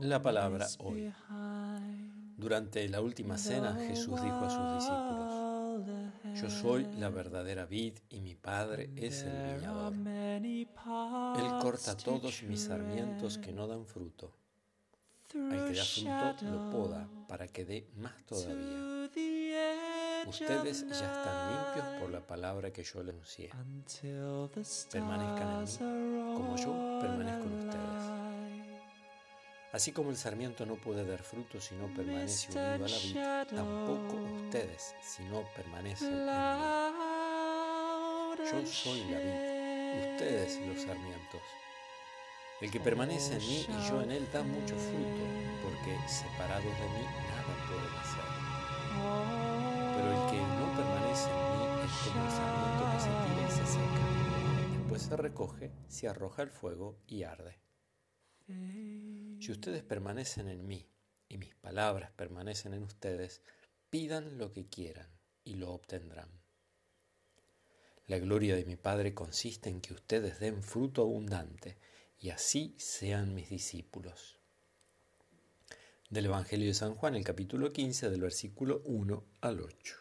La palabra hoy. Durante la última cena Jesús dijo a sus discípulos, Yo soy la verdadera vid y mi Padre es el viñador. Él corta todos mis sarmientos que no dan fruto. Al que da fruto lo poda para que dé más todavía. Ustedes ya están limpios por la palabra que yo les anuncié. Permanezcan en mí como yo permanezco en ustedes. Así como el sarmiento no puede dar fruto si no permanece unido a la vid, tampoco ustedes si no permanecen en mí. Yo soy la vid, ustedes los sarmientos. El que permanece en mí y yo en él da mucho fruto, porque separados de mí nada pueden hacer. Pero el que no permanece en mí es como el sarmiento que se tira y se seca. Después se recoge, se arroja al fuego y arde. Si ustedes permanecen en mí y mis palabras permanecen en ustedes, pidan lo que quieran y lo obtendrán. La gloria de mi Padre consiste en que ustedes den fruto abundante y así sean mis discípulos. Del Evangelio de San Juan, el capítulo 15, del versículo 1 al 8.